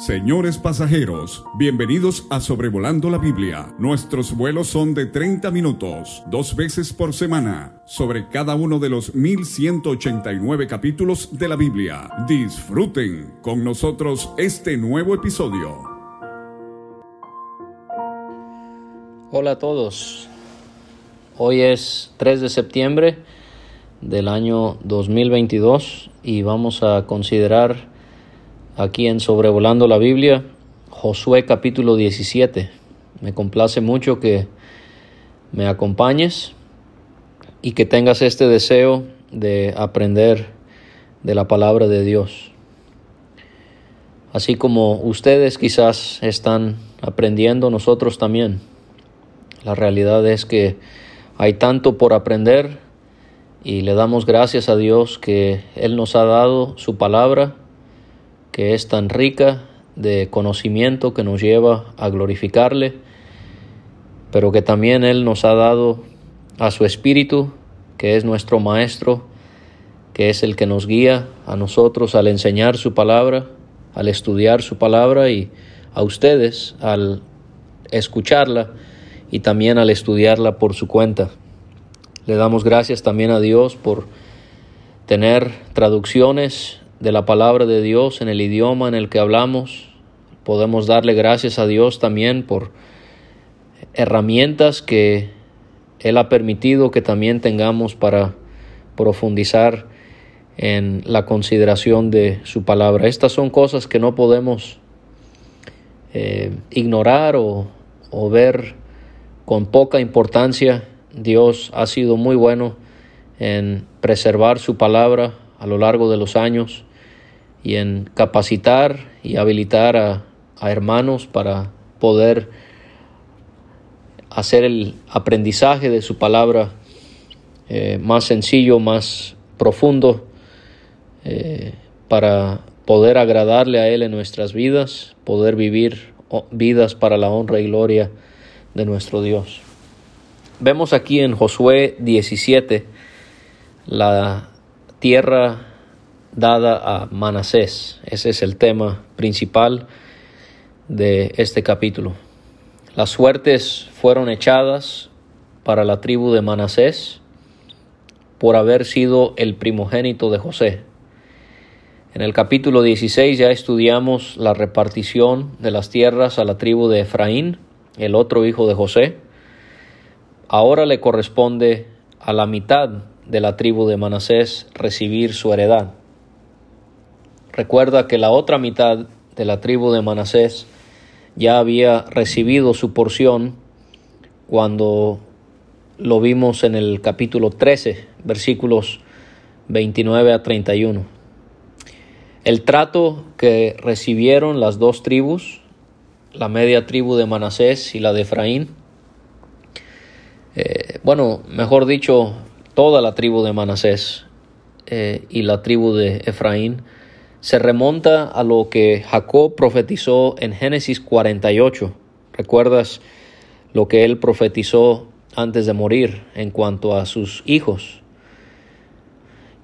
Señores pasajeros, bienvenidos a Sobrevolando la Biblia. Nuestros vuelos son de 30 minutos, dos veces por semana, sobre cada uno de los 1189 capítulos de la Biblia. Disfruten con nosotros este nuevo episodio. Hola a todos. Hoy es 3 de septiembre del año 2022 y vamos a considerar aquí en Sobrevolando la Biblia, Josué capítulo 17. Me complace mucho que me acompañes y que tengas este deseo de aprender de la palabra de Dios. Así como ustedes quizás están aprendiendo, nosotros también. La realidad es que hay tanto por aprender y le damos gracias a Dios que Él nos ha dado su palabra que es tan rica de conocimiento que nos lleva a glorificarle, pero que también Él nos ha dado a su Espíritu, que es nuestro Maestro, que es el que nos guía a nosotros al enseñar su palabra, al estudiar su palabra y a ustedes al escucharla y también al estudiarla por su cuenta. Le damos gracias también a Dios por tener traducciones de la palabra de Dios en el idioma en el que hablamos. Podemos darle gracias a Dios también por herramientas que Él ha permitido que también tengamos para profundizar en la consideración de su palabra. Estas son cosas que no podemos eh, ignorar o, o ver con poca importancia. Dios ha sido muy bueno en preservar su palabra a lo largo de los años y en capacitar y habilitar a, hermanos para poder hacer el aprendizaje de su palabra eh, más sencillo, más profundo, eh, para poder agradarle a Él en nuestras vidas, poder vivir vidas para la honra y gloria de nuestro Dios. Vemos aquí en Josué 17 la tierra dada a Manasés. Ese es el tema principal de este capítulo. Las suertes fueron echadas para la tribu de Manasés por haber sido el primogénito de José. En el capítulo 16 ya estudiamos la repartición de las tierras a la tribu de Efraín, el otro hijo de José. Ahora le corresponde a la mitad de la tribu de Manasés recibir su heredad. Recuerda que la otra mitad de la tribu de Manasés ya había recibido su porción cuando lo vimos en el capítulo 13, versículos 29 a 31. El trato que recibieron las dos tribus, la media tribu de Manasés y la de Efraín, eh, bueno, mejor dicho, toda la tribu de Manasés eh, y la tribu de Efraín, se remonta a lo que Jacob profetizó en Génesis 48. ¿Recuerdas lo que él profetizó antes de morir en cuanto a sus hijos?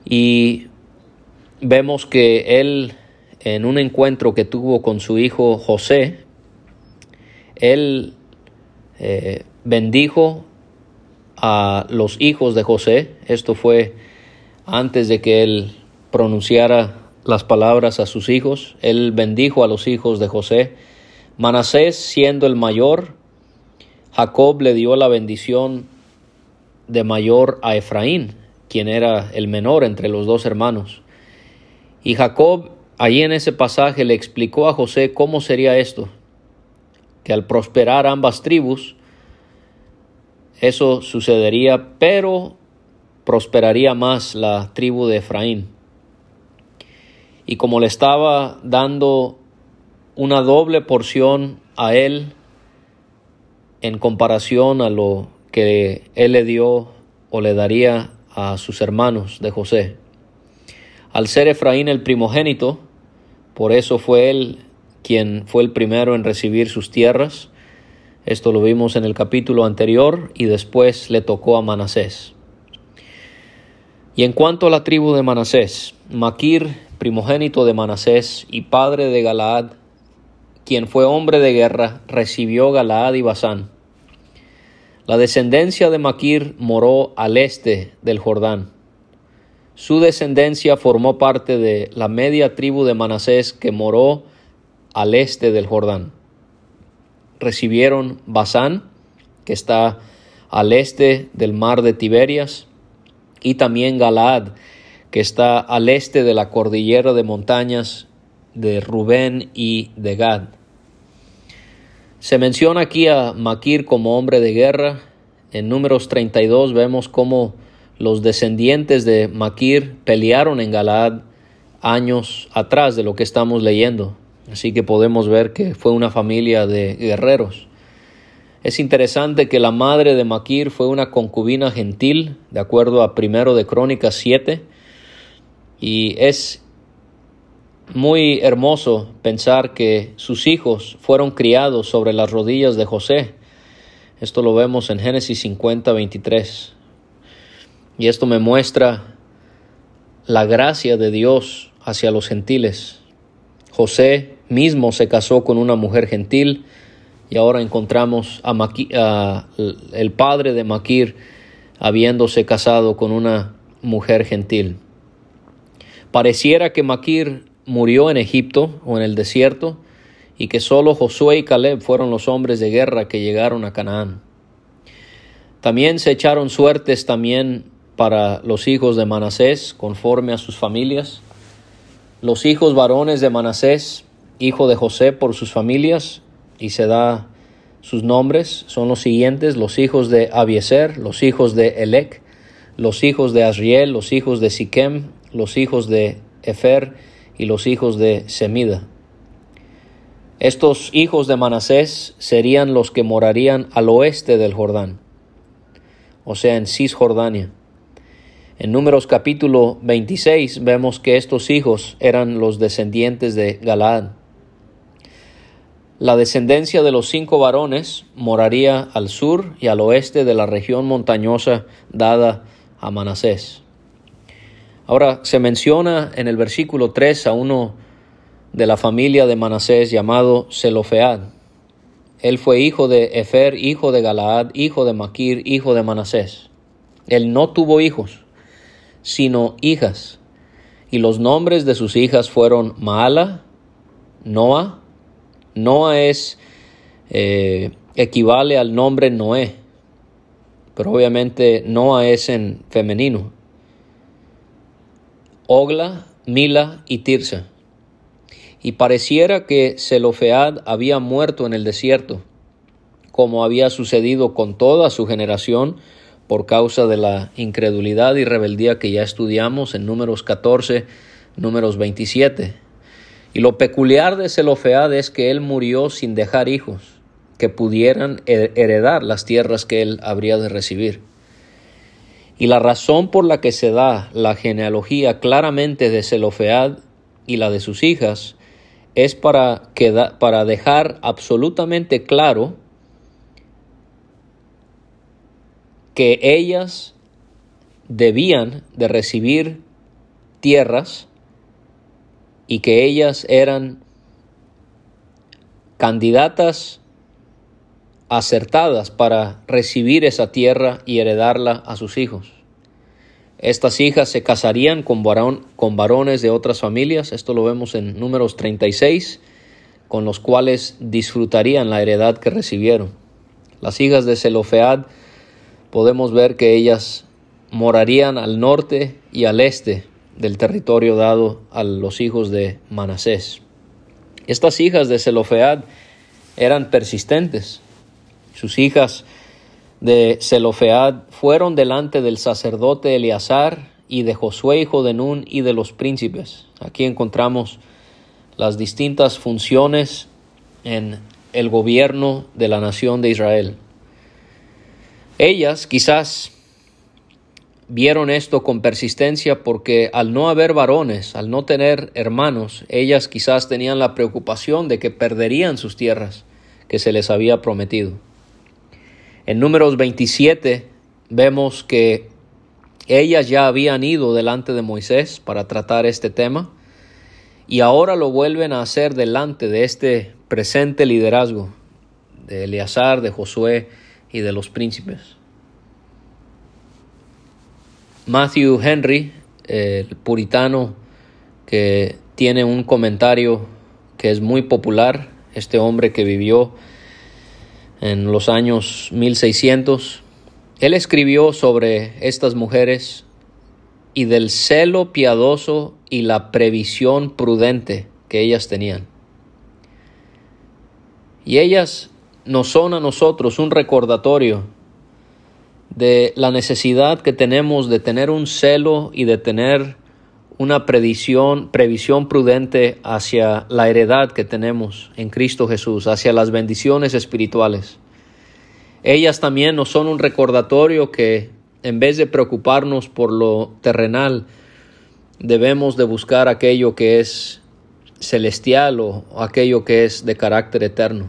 Y vemos que él, en un encuentro que tuvo con su hijo José, él eh, bendijo a los hijos de José. Esto fue antes de que él pronunciara las palabras a sus hijos. Él bendijo a los hijos de José. Manasés, siendo el mayor, Jacob le dio la bendición de mayor a Efraín, quien era el menor entre los dos hermanos. Y Jacob, allí en ese pasaje, le explicó a José cómo sería esto, que al prosperar ambas tribus, eso sucedería, pero prosperaría más la tribu de Efraín y como le estaba dando una doble porción a él en comparación a lo que él le dio o le daría a sus hermanos de José. Al ser Efraín el primogénito, por eso fue él quien fue el primero en recibir sus tierras. Esto lo vimos en el capítulo anterior y después le tocó a Manasés. Y en cuanto a la tribu de Manasés, Maquir primogénito de Manasés y padre de Galaad, quien fue hombre de guerra, recibió Galaad y Basán. La descendencia de Maquir moró al este del Jordán. Su descendencia formó parte de la media tribu de Manasés que moró al este del Jordán. Recibieron Basán, que está al este del mar de Tiberias, y también Galaad, que está al este de la cordillera de montañas de Rubén y de Gad. Se menciona aquí a Maquir como hombre de guerra. En números 32 vemos cómo los descendientes de Maquir pelearon en Galaad años atrás de lo que estamos leyendo. Así que podemos ver que fue una familia de guerreros. Es interesante que la madre de Maquir fue una concubina gentil, de acuerdo a primero de Crónicas 7, y es muy hermoso pensar que sus hijos fueron criados sobre las rodillas de José. Esto lo vemos en Génesis 50, 23. Y esto me muestra la gracia de Dios hacia los gentiles. José mismo se casó con una mujer gentil y ahora encontramos a, el padre de Maquir habiéndose casado con una mujer gentil. Pareciera que Maquir murió en Egipto o en el desierto y que solo Josué y Caleb fueron los hombres de guerra que llegaron a Canaán. También se echaron suertes también para los hijos de Manasés conforme a sus familias. Los hijos varones de Manasés, hijo de José por sus familias, y se da sus nombres, son los siguientes, los hijos de Abieser, los hijos de Elec, los hijos de Asriel, los hijos de Siquem, los hijos de Efer, y los hijos de Semida. Estos hijos de Manasés serían los que morarían al oeste del Jordán, o sea, en Cisjordania. En Números capítulo 26 vemos que estos hijos eran los descendientes de Galaad. La descendencia de los cinco varones moraría al sur y al oeste de la región montañosa dada a Manasés. Ahora se menciona en el versículo 3 a uno de la familia de Manasés llamado Zelofead. Él fue hijo de Efer, hijo de Galaad, hijo de Maquir, hijo de Manasés. Él no tuvo hijos, sino hijas. Y los nombres de sus hijas fueron Maala, Noa. Noa es eh, equivale al nombre Noé, pero obviamente Noa es en femenino. Ogla, Mila y Tirsa. Y pareciera que Zelofead había muerto en el desierto, como había sucedido con toda su generación por causa de la incredulidad y rebeldía que ya estudiamos en números 14, números 27. Y lo peculiar de Zelofead es que él murió sin dejar hijos que pudieran heredar las tierras que él habría de recibir. Y la razón por la que se da la genealogía claramente de Zelofead y la de sus hijas es para, para dejar absolutamente claro que ellas debían de recibir tierras y que ellas eran candidatas acertadas para recibir esa tierra y heredarla a sus hijos. Estas hijas se casarían con, con varones de otras familias, esto lo vemos en números 36, con los cuales disfrutarían la heredad que recibieron. Las hijas de Zelofead podemos ver que ellas morarían al norte y al este del territorio dado a los hijos de Manasés. Estas hijas de Zelofead eran persistentes, sus hijas de Zelofead fueron delante del sacerdote Eleazar y de Josué hijo de Nun y de los príncipes. Aquí encontramos las distintas funciones en el gobierno de la nación de Israel. Ellas quizás vieron esto con persistencia porque al no haber varones, al no tener hermanos, ellas quizás tenían la preocupación de que perderían sus tierras que se les había prometido. En números 27 vemos que ellas ya habían ido delante de Moisés para tratar este tema y ahora lo vuelven a hacer delante de este presente liderazgo de Eleazar, de Josué y de los príncipes. Matthew Henry, el puritano que tiene un comentario que es muy popular, este hombre que vivió en los años 1600, él escribió sobre estas mujeres y del celo piadoso y la previsión prudente que ellas tenían. Y ellas nos son a nosotros un recordatorio de la necesidad que tenemos de tener un celo y de tener una previsión, previsión prudente hacia la heredad que tenemos en Cristo Jesús, hacia las bendiciones espirituales. Ellas también nos son un recordatorio que en vez de preocuparnos por lo terrenal, debemos de buscar aquello que es celestial o aquello que es de carácter eterno.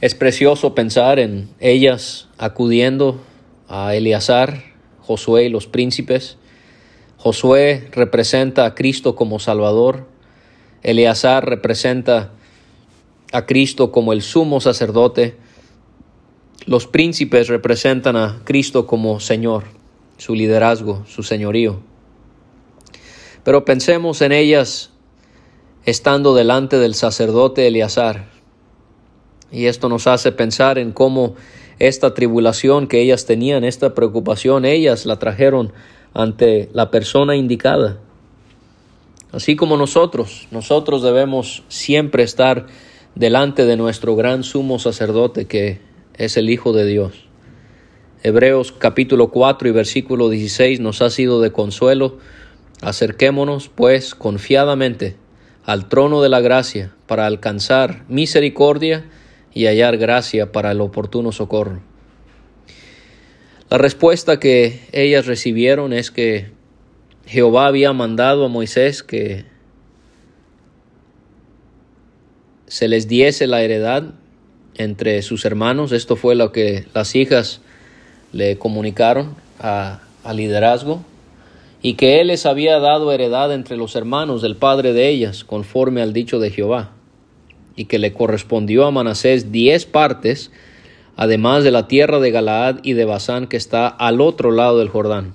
Es precioso pensar en ellas acudiendo a Eleazar, Josué y los príncipes. Josué representa a Cristo como Salvador. Eleazar representa a Cristo como el sumo sacerdote. Los príncipes representan a Cristo como Señor, su liderazgo, su señorío. Pero pensemos en ellas estando delante del sacerdote Eleazar. Y esto nos hace pensar en cómo esta tribulación que ellas tenían, esta preocupación, ellas la trajeron ante la persona indicada. Así como nosotros, nosotros debemos siempre estar delante de nuestro gran sumo sacerdote que es el Hijo de Dios. Hebreos capítulo 4 y versículo 16 nos ha sido de consuelo Acerquémonos, pues, confiadamente al trono de la gracia para alcanzar misericordia y hallar gracia para el oportuno socorro. La respuesta que ellas recibieron es que Jehová había mandado a Moisés que se les diese la heredad entre sus hermanos. Esto fue lo que las hijas le comunicaron al liderazgo y que él les había dado heredad entre los hermanos del padre de ellas, conforme al dicho de Jehová, y que le correspondió a Manasés diez partes, además de la tierra de Galaad y de Basán que está al otro lado del Jordán.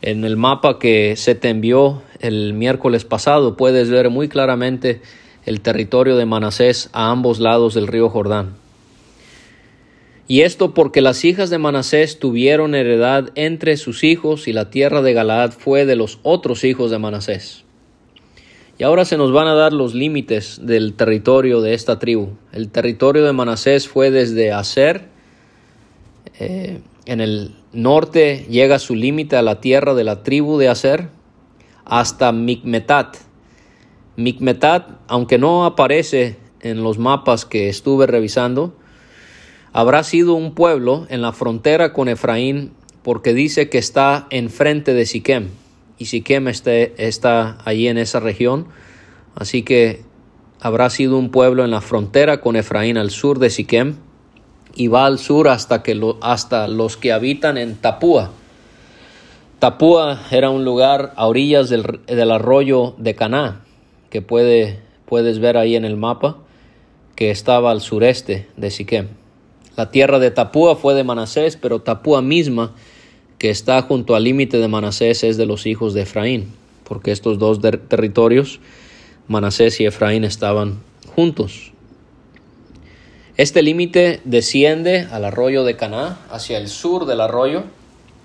En el mapa que se te envió el miércoles pasado puedes ver muy claramente el territorio de Manasés a ambos lados del río Jordán. Y esto porque las hijas de Manasés tuvieron heredad entre sus hijos y la tierra de Galaad fue de los otros hijos de Manasés. Y ahora se nos van a dar los límites del territorio de esta tribu. El territorio de Manasés fue desde Aser, eh, en el norte llega su límite a la tierra de la tribu de Aser, hasta Micmetat. Micmetat, aunque no aparece en los mapas que estuve revisando, habrá sido un pueblo en la frontera con Efraín porque dice que está enfrente de Siquem y Siquem está allí en esa región, así que habrá sido un pueblo en la frontera con Efraín al sur de Siquem y va al sur hasta, que hasta los que habitan en Tapúa. Tapúa era un lugar a orillas del, del arroyo de Caná, que puede, puedes ver ahí en el mapa, que estaba al sureste de Siquem. La tierra de Tapúa fue de Manasés, pero Tapúa misma, que está junto al límite de Manasés, es de los hijos de Efraín, porque estos dos territorios, Manasés y Efraín, estaban juntos. Este límite desciende al arroyo de Caná, hacia el sur del arroyo.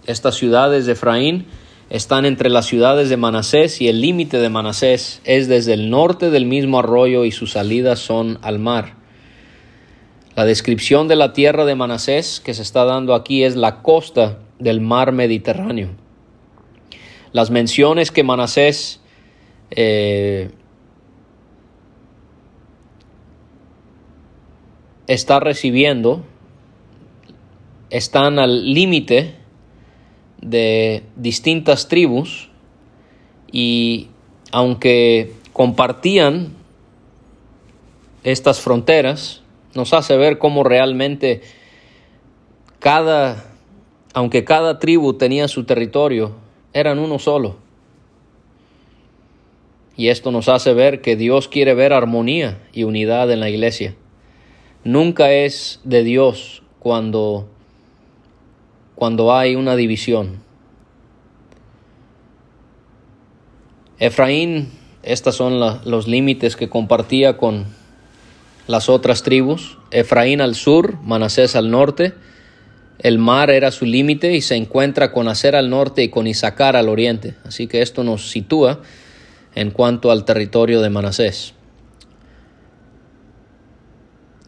Estas ciudades de Efraín están entre las ciudades de Manasés y el límite de Manasés es desde el norte del mismo arroyo y sus salidas son al mar. La descripción de la tierra de Manasés que se está dando aquí es la costa del mar Mediterráneo. Las menciones que Manasés eh, está recibiendo están al límite de distintas tribus y aunque compartían estas fronteras, nos hace ver cómo realmente cada, aunque cada tribu tenía su territorio, eran uno solo. Y esto nos hace ver que Dios quiere ver armonía y unidad en la iglesia. Nunca es de Dios cuando, cuando hay una división. Efraín, estos son los límites que compartía con las otras tribus. Efraín al sur, Manasés al norte. El mar era su límite y se encuentra con Aser al norte y con Isaacar al oriente. Así que esto nos sitúa en cuanto al territorio de Manasés.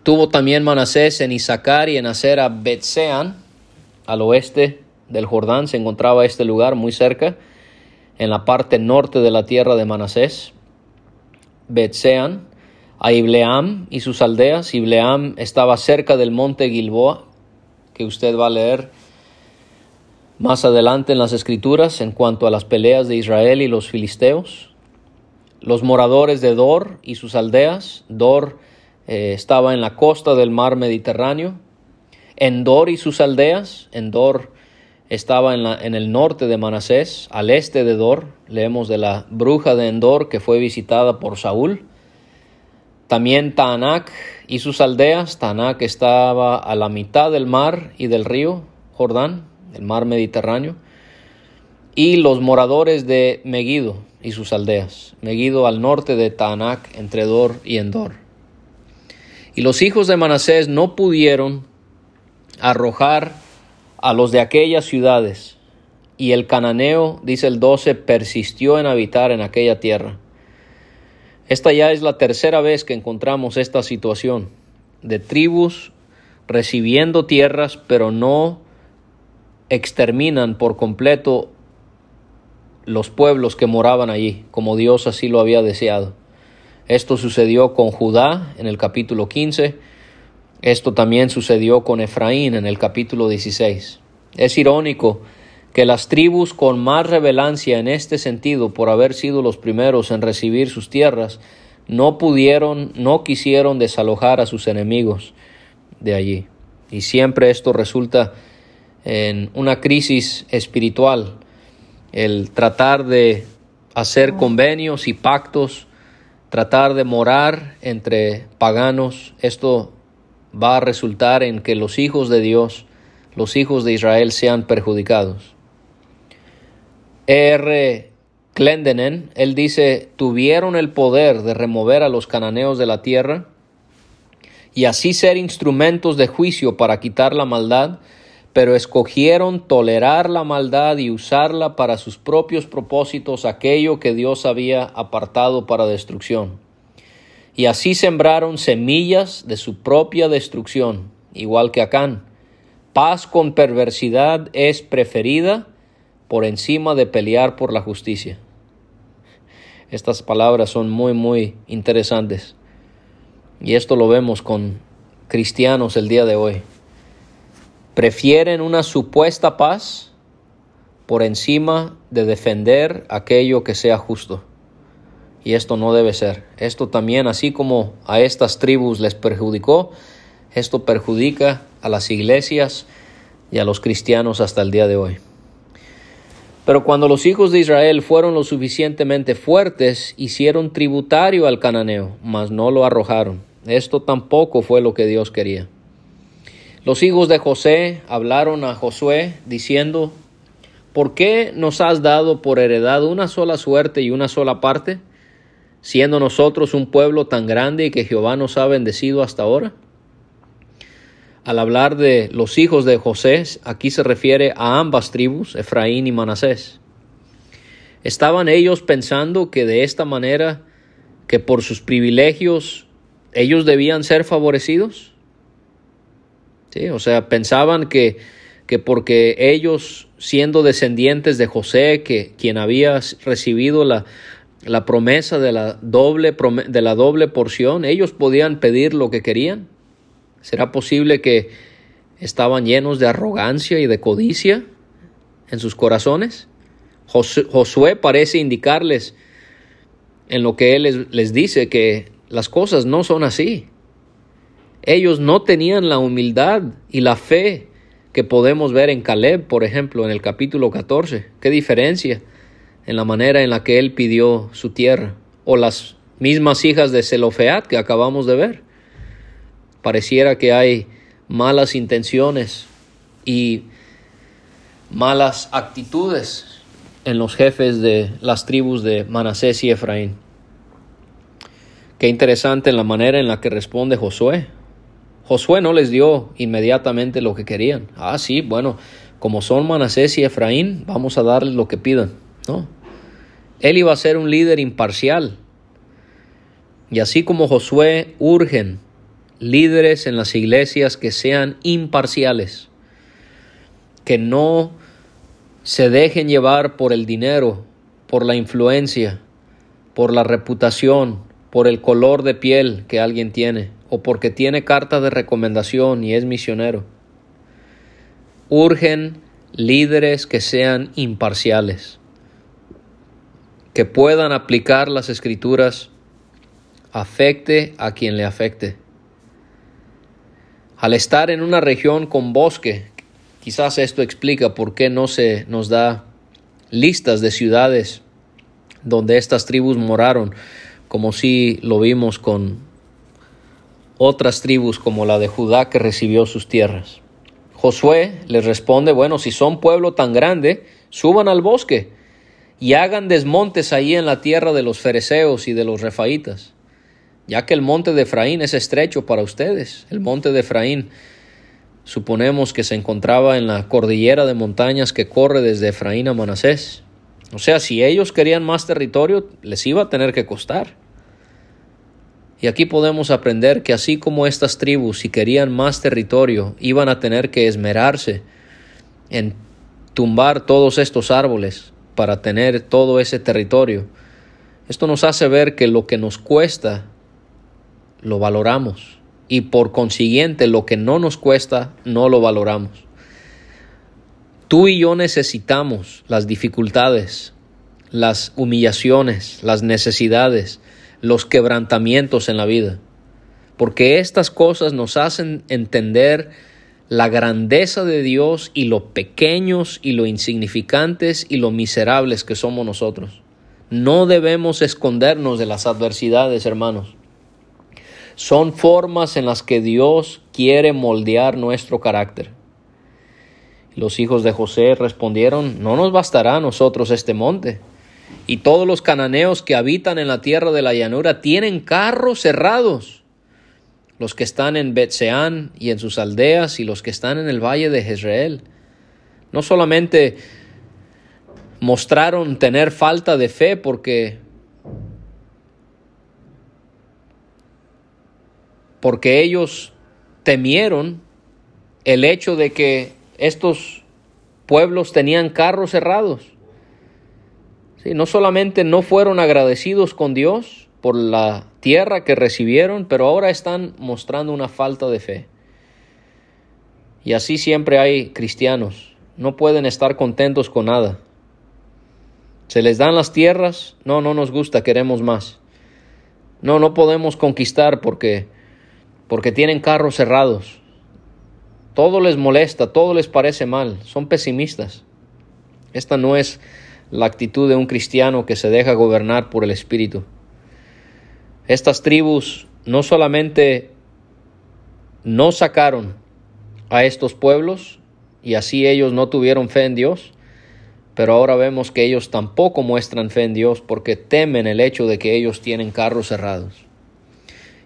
Tuvo también Manasés en Isaacar y en Aser a Betsean, al oeste del Jordán, se encontraba este lugar muy cerca en la parte norte de la tierra de Manasés, Betsean, a Ibleam y sus aldeas. Ibleam estaba cerca del monte Gilboa, que usted va a leer más adelante en las escrituras en cuanto a las peleas de Israel y los filisteos. Los moradores de Dor y sus aldeas. Dor eh, estaba en la costa del mar Mediterráneo. Endor y sus aldeas. Endor estaba en, la, en, el norte de Manasés, al este de Dor. Leemos de la bruja de Endor que fue visitada por Saúl. También Taanac y sus aldeas. Taanac estaba a la mitad del mar y del río Jordán, el mar Mediterráneo. Y los moradores de Megido y sus aldeas. Megido al norte de Taanac, entre Dor y Endor. Y los hijos de Manasés no pudieron arrojar a los de aquellas ciudades. Y el cananeo, dice el 12, persistió en habitar en aquella tierra. Esta ya es la tercera vez que encontramos esta situación de tribus recibiendo tierras, pero no exterminan por completo los pueblos que moraban allí, como Dios así lo había deseado. Esto sucedió con Judá en el capítulo 15, esto también sucedió con Efraín en el capítulo 16. Es irónico que las tribus con más revelancia en este sentido, por haber sido los primeros en recibir sus tierras, no pudieron, no quisieron desalojar a sus enemigos de allí. Y siempre esto resulta en una crisis espiritual, el tratar de hacer convenios y pactos, tratar de morar entre paganos, esto va a resultar en que los hijos de Dios, los hijos de Israel sean perjudicados. R. Clendenen, él dice, tuvieron el poder de remover a los cananeos de la tierra y así ser instrumentos de juicio para quitar la maldad, pero escogieron tolerar la maldad y usarla para sus propios propósitos, aquello que Dios había apartado para destrucción y así sembraron semillas de su propia destrucción, igual que Acán. Paz con perversidad es preferida por encima de pelear por la justicia. Estas palabras son muy, muy interesantes. Y esto lo vemos con cristianos el día de hoy. Prefieren una supuesta paz por encima de defender aquello que sea justo y esto no debe ser. Esto también, así como a estas tribus les perjudicó, esto perjudica a las iglesias y a los cristianos hasta el día de hoy. Pero cuando los hijos de Israel fueron lo suficientemente fuertes, hicieron tributario al cananeo, mas no lo arrojaron. Esto tampoco fue lo que Dios quería. Los hijos de José hablaron a Josué diciendo, ¿por qué nos has dado por heredad una sola suerte y una sola parte? siendo nosotros un pueblo tan grande y que Jehová nos ha bendecido hasta ahora? Al hablar de los hijos de José, aquí se refiere a ambas tribus, Efraín y Manasés. ¿Estaban ellos pensando que de esta manera, que por sus privilegios, ellos debían ser favorecidos? ¿Sí? O sea, pensaban que, que porque ellos, siendo descendientes de José, que quien había recibido la, la promesa de la doble, de la doble porción, ellos podían pedir lo que querían. ¿Será posible que estaban llenos de arrogancia y de codicia en sus corazones? Josué parece indicarles en lo que él les, dice que las cosas no son así. Ellos no tenían la humildad y la fe que podemos ver en Caleb, por ejemplo, en el capítulo 14. ¿Qué diferencia? en la manera en la que él pidió su tierra. o las mismas hijas de Zelofeat que acabamos de ver. Pareciera que hay malas intenciones y malas actitudes en los jefes de las tribus de Manasés y Efraín. Qué interesante la manera en la que responde Josué. Josué no les dio inmediatamente lo que querían. Ah, sí, bueno, como son Manasés y Efraín, vamos a darles lo que pidan. No. Él iba a ser un líder imparcial. Y así como Josué urgen líderes en las iglesias que sean imparciales, que no se dejen llevar por el dinero, por la influencia, por la reputación, por el color de piel que alguien tiene, o porque tiene carta de recomendación y es misionero. Urgen líderes que sean imparciales, que puedan aplicar las escrituras, afecte a quien le afecte. Al estar en una región con bosque, quizás esto explica por qué no se nos da listas de ciudades donde estas tribus moraron, como si lo vimos con otras tribus como la de Judá que recibió sus tierras. Josué les responde, bueno, si son pueblo tan grande, suban al bosque y hagan desmontes ahí en la tierra de los fereceos y de los refaitas, ya que el monte de Efraín es estrecho para ustedes. El monte de Efraín suponemos que se encontraba en la cordillera de montañas que corre desde Efraín a Manasés. O sea, si ellos querían más territorio, les iba a tener que costar. Y aquí podemos aprender que así como estas tribus, si querían más territorio, iban a tener que esmerarse en tumbar todos estos árboles para tener todo ese territorio. Esto nos hace ver que lo que nos cuesta lo valoramos y por consiguiente lo que no nos cuesta no lo valoramos. Tú y yo necesitamos las dificultades, las humillaciones, las necesidades, los quebrantamientos en la vida, porque estas cosas nos hacen entender la grandeza de Dios y lo pequeños y lo insignificantes y lo miserables que somos nosotros. No debemos escondernos de las adversidades, hermanos. Son formas en las que Dios quiere moldear nuestro carácter. Los hijos de José respondieron, no nos bastará a nosotros este monte y todos los cananeos que habitan en la tierra de la llanura tienen carros cerrados. Los que están en Betseán y en sus aldeas y los que están en el valle de Jezreel. No solamente mostraron tener falta de fe porque porque ellos temieron el hecho de que estos pueblos tenían carros cerrados no solamente no fueron agradecidos con Dios por la tierra que recibieron, pero ahora están mostrando una falta de fe. Y así siempre hay cristianos. No pueden estar contentos con nada. Se les dan las tierras, no, no nos gusta, queremos más. No, no podemos conquistar porque porque tienen carros cerrados. Todo les molesta, todo les parece mal, son pesimistas. Esta no es la actitud de un cristiano que se deja gobernar por el Espíritu. Estas tribus no solamente no sacaron a estos pueblos y así ellos no tuvieron fe en Dios, pero ahora vemos que ellos tampoco muestran fe en Dios porque temen el hecho de que ellos tienen carros cerrados.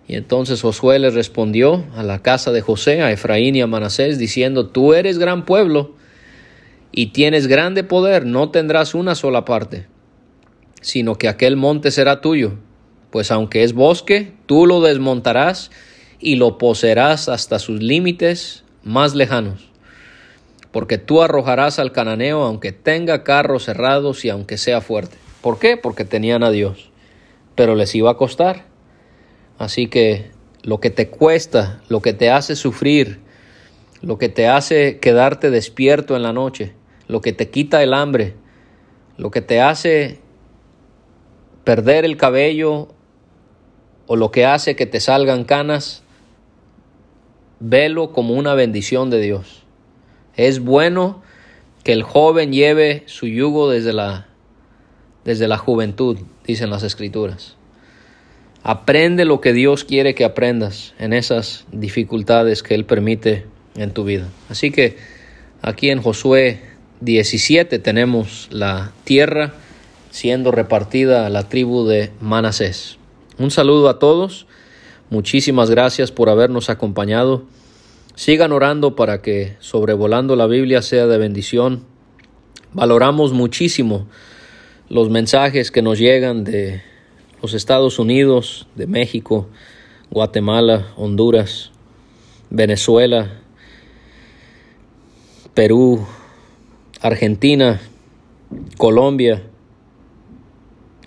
Y entonces Josué les respondió a la casa de José, a Efraín y a Manasés, diciendo, Tú eres gran pueblo, y tienes grande poder, no tendrás una sola parte, sino que aquel monte será tuyo, pues aunque es bosque, tú lo desmontarás y lo poseerás hasta sus límites más lejanos, porque tú arrojarás al cananeo aunque tenga carros cerrados y aunque sea fuerte. ¿Por qué? Porque tenían a Dios, pero les iba a costar. Así que lo que te cuesta, lo que te hace sufrir, lo que te hace quedarte despierto en la noche, lo que te quita el hambre, lo que te hace perder el cabello o lo que hace que te salgan canas, velo como una bendición de Dios. Es bueno que el joven lleve su yugo desde la, desde la juventud, dicen las escrituras. Aprende lo que Dios quiere que aprendas en esas dificultades que Él permite en tu vida. Así que aquí en Josué 17 tenemos la tierra siendo repartida a la tribu de Manasés. Un saludo a todos. Muchísimas gracias por habernos acompañado. Sigan orando para que sobrevolando la Biblia sea de bendición. Valoramos muchísimo los mensajes que nos llegan de los Estados Unidos, de México, Guatemala, Honduras, Venezuela, Perú, Argentina, Colombia,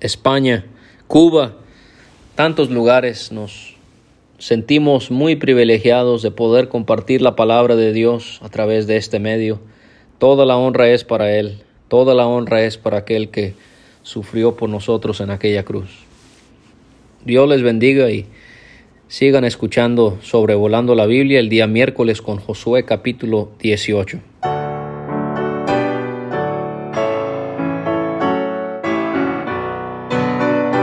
España, Cuba, tantos lugares nos sentimos muy privilegiados de poder compartir la palabra de Dios a través de este medio. Toda la honra es para Él, toda la honra es para aquel que sufrió por nosotros en aquella cruz. Dios les bendiga y sigan escuchando sobrevolando la Biblia el día miércoles con Josué capítulo 18.